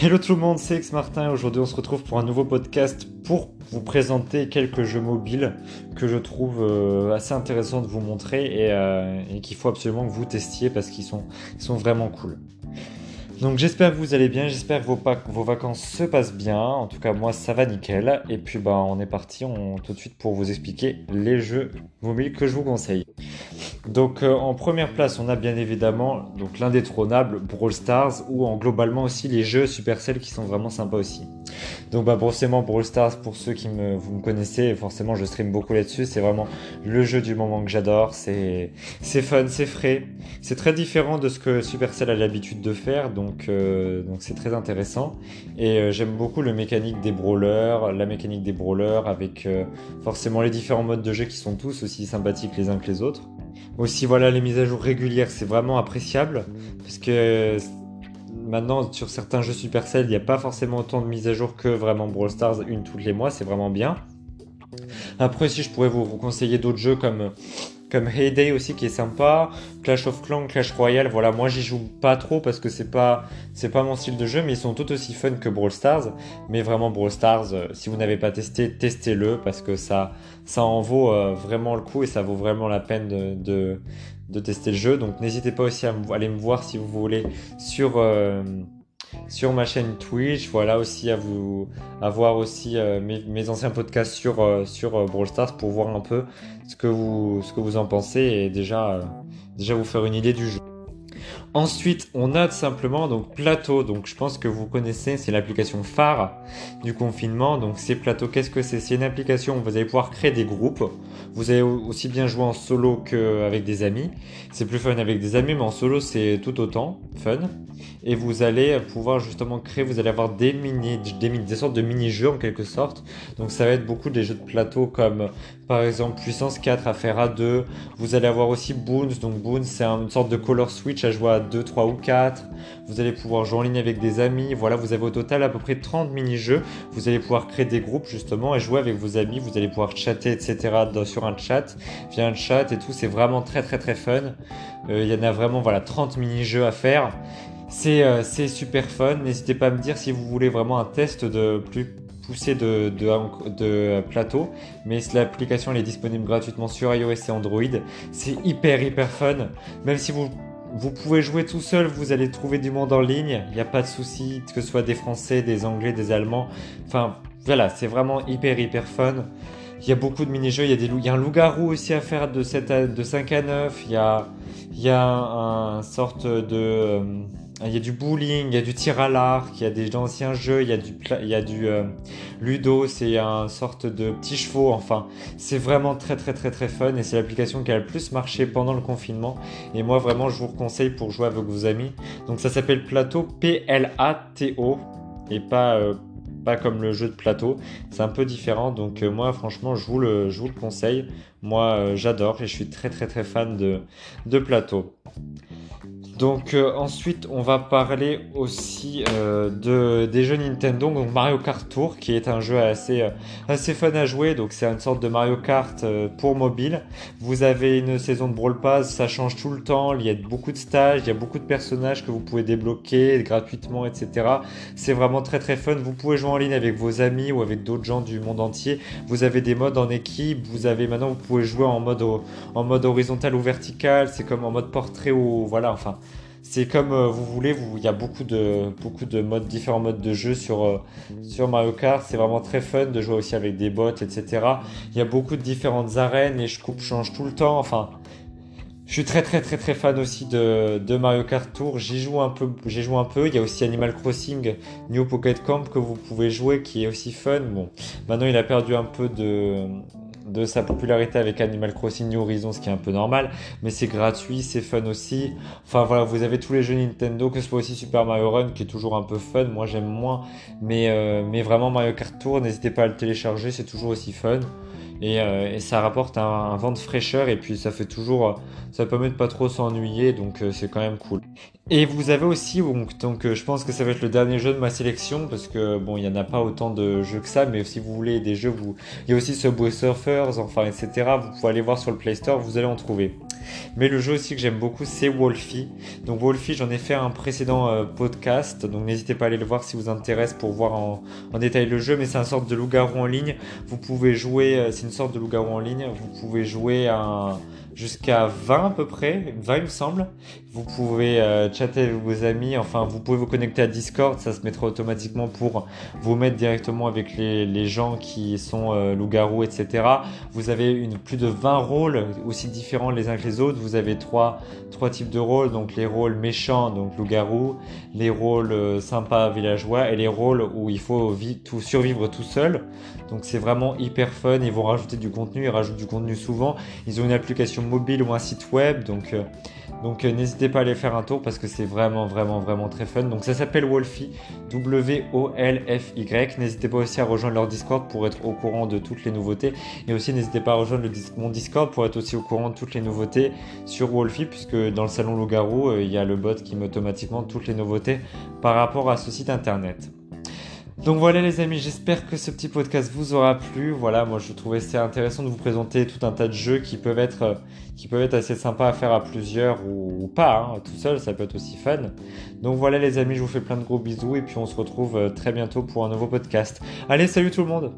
Hello tout le monde, c'est X Martin. Aujourd'hui, on se retrouve pour un nouveau podcast pour vous présenter quelques jeux mobiles que je trouve euh, assez intéressant de vous montrer et, euh, et qu'il faut absolument que vous testiez parce qu'ils sont, ils sont vraiment cool. Donc j'espère que vous allez bien, j'espère que vos, vos, vacances se passent bien. En tout cas moi ça va nickel. Et puis bah on est parti on, tout de suite pour vous expliquer les jeux mobiles que je vous conseille. Donc euh, en première place, on a bien évidemment donc l'indétrônable Brawl Stars ou en globalement aussi les jeux Supercell qui sont vraiment sympas aussi. Donc bah forcément Brawl Stars pour ceux qui me vous me connaissez, forcément je stream beaucoup là-dessus, c'est vraiment le jeu du moment que j'adore, c'est c'est fun, c'est frais, c'est très différent de ce que Supercell a l'habitude de faire. Donc euh, donc c'est très intéressant. Et euh, j'aime beaucoup le mécanique des brawlers, la mécanique des brawlers avec forcément les différents modes de jeu qui sont tous aussi sympathiques les uns que les autres. Aussi, voilà, les mises à jour régulières, c'est vraiment appréciable. Parce que maintenant, sur certains jeux Supercell, il n'y a pas forcément autant de mises à jour que vraiment Brawl Stars, une tous les mois, c'est vraiment bien. Après, si je pourrais vous conseiller d'autres jeux comme comme Heyday aussi qui est sympa, Clash of Clans, Clash Royale, voilà, moi j'y joue pas trop parce que c'est pas c'est pas mon style de jeu, mais ils sont tout aussi fun que Brawl Stars. Mais vraiment Brawl Stars, euh, si vous n'avez pas testé, testez-le parce que ça ça en vaut euh, vraiment le coup et ça vaut vraiment la peine de, de, tester le jeu. Donc n'hésitez pas aussi à aller me voir si vous voulez sur euh, sur ma chaîne Twitch. Voilà aussi à vous à voir aussi euh, mes, anciens podcasts sur euh, euh, Brawl Stars pour voir un peu ce que vous en pensez et déjà vous faire une idée du jeu. Ensuite, on a simplement donc Plateau. Donc, je pense que vous connaissez, c'est l'application phare du confinement. Donc, c'est Plateau. Qu'est-ce que c'est? C'est une application où vous allez pouvoir créer des groupes. Vous allez aussi bien jouer en solo qu'avec des amis. C'est plus fun avec des amis, mais en solo, c'est tout autant fun. Et vous allez pouvoir justement créer, vous allez avoir des mini, sortes de mini-jeux en quelque sorte. Donc, ça va être beaucoup des jeux de plateau comme par exemple puissance 4 à faire à 2. Vous allez avoir aussi Boons. Donc, Boons, c'est une sorte de color switch à jouer à 2, 3 ou 4. Vous allez pouvoir jouer en ligne avec des amis. Voilà, vous avez au total à peu près 30 mini-jeux. Vous allez pouvoir créer des groupes justement et jouer avec vos amis. Vous allez pouvoir chatter, etc. sur un chat, via un chat et tout. C'est vraiment très très très fun. Euh, il y en a vraiment voilà 30 mini-jeux à faire. C'est euh, super fun. N'hésitez pas à me dire si vous voulez vraiment un test de plus de, plateau, mais l'application est disponible gratuitement sur iOS et Android. C'est hyper hyper fun, même si vous vous pouvez jouer tout seul, vous allez trouver du monde en ligne, il n'y a pas de souci, que ce soit des Français, des Anglais, des Allemands. Enfin, voilà, c'est vraiment hyper, hyper fun. Il y a beaucoup de mini-jeux, il y a, des il y un loup-garou aussi à faire de, 7 de 5 à 9, il y a, il y un, sorte de... Il y a du bowling, il y a du tir à l'arc, il y a des anciens jeux, il y a du, il y a du euh, Ludo, c'est un sorte de petit chevaux, enfin, c'est vraiment très très très très fun et c'est l'application qui a le plus marché pendant le confinement. Et moi vraiment, je vous conseille pour jouer avec vos amis. Donc ça s'appelle Plateau, P-L-A-T-O, et pas, euh, pas comme le jeu de plateau. C'est un peu différent, donc euh, moi franchement, je vous le, je vous le conseille. Moi, j'adore et je suis très très très fan de, de Plateau. Donc euh, ensuite, on va parler aussi euh, de, des jeux Nintendo, donc Mario Kart Tour, qui est un jeu assez, euh, assez fun à jouer. Donc c'est une sorte de Mario Kart pour mobile. Vous avez une saison de Brawl Pass, ça change tout le temps. Il y a beaucoup de stages, il y a beaucoup de personnages que vous pouvez débloquer gratuitement, etc. C'est vraiment très très fun. Vous pouvez jouer en ligne avec vos amis ou avec d'autres gens du monde entier. Vous avez des modes en équipe. Vous avez maintenant, vous pouvez jouer en mode, en mode horizontal ou vertical. C'est comme en mode portrait ou voilà, enfin c'est comme euh, vous voulez, il y a beaucoup de, beaucoup de modes, différents modes de jeu sur, euh, sur Mario Kart. C'est vraiment très fun de jouer aussi avec des bots, etc. Il y a beaucoup de différentes arènes et je coupe, change tout le temps. Enfin, je suis très très très très fan aussi de, de Mario Kart Tour. J'y joue un peu, un peu. Il y a aussi Animal Crossing New Pocket Camp que vous pouvez jouer qui est aussi fun. Bon, maintenant il a perdu un peu de, de sa popularité avec Animal Crossing New Horizons, ce qui est un peu normal, mais c'est gratuit, c'est fun aussi. Enfin voilà, vous avez tous les jeux Nintendo, que ce soit aussi Super Mario Run, qui est toujours un peu fun, moi j'aime moins, mais, euh, mais vraiment Mario Kart Tour, n'hésitez pas à le télécharger, c'est toujours aussi fun. Et, euh, et, ça rapporte un, vent de fraîcheur et puis ça fait toujours, ça permet de pas trop s'ennuyer donc euh, c'est quand même cool. Et vous avez aussi donc, donc euh, je pense que ça va être le dernier jeu de ma sélection parce que bon il y en a pas autant de jeux que ça mais si vous voulez des jeux vous il y a aussi Subway Surfers enfin etc vous pouvez aller voir sur le Play Store vous allez en trouver. Mais le jeu aussi que j'aime beaucoup, c'est Wolfie. Donc Wolfie, j'en ai fait un précédent euh, podcast, donc n'hésitez pas à aller le voir si vous intéresse pour voir en, détail le jeu. Mais c'est une sorte de loup-garou en ligne. Vous pouvez jouer, euh, c'est une sorte de loup-garou en ligne. Vous pouvez jouer jusqu'à 20 à peu près, 20 il me semble. Vous pouvez euh, chatter avec vos amis, enfin vous pouvez vous connecter à Discord, ça se mettra automatiquement pour vous mettre directement avec les, gens qui sont euh, loups-garous, etc. Vous avez une, plus de 20 rôles aussi différents les uns que les autres. Vous avez trois, trois types de rôles, donc les rôles méchants, donc loup-garou, les rôles euh, sympas, villageois, et les rôles où il faut survivre tout seul. Donc c'est vraiment hyper fun, ils vont rajouter du contenu, ils rajoutent du contenu souvent. Ils ont une application mobile ou un site web, donc... Donc euh, n'hésitez pas à aller faire un tour parce que c'est vraiment vraiment vraiment très fun. Donc ça s'appelle Wolfie, W-O-L-F-Y. N'hésitez pas aussi à rejoindre leur Discord pour être au courant de toutes les nouveautés. Et aussi n'hésitez pas à rejoindre mon Discord pour être aussi au courant de toutes les nouveautés sur Wolfie puisque dans le salon Loup-Garou, euh, il y a le bot qui met automatiquement toutes les nouveautés par rapport à ce site internet. Donc voilà les amis, j'espère que ce petit podcast vous aura plu. Voilà, moi je trouvais c'est intéressant de vous présenter tout un tas de jeux qui peuvent être, euh, qui peuvent être assez sympas à faire à plusieurs ou, pas, hein. tout seul, ça peut être aussi fun. Donc voilà les amis, je vous fais plein de gros bisous et puis on se retrouve euh, très bientôt pour un nouveau podcast. Allez, salut tout le monde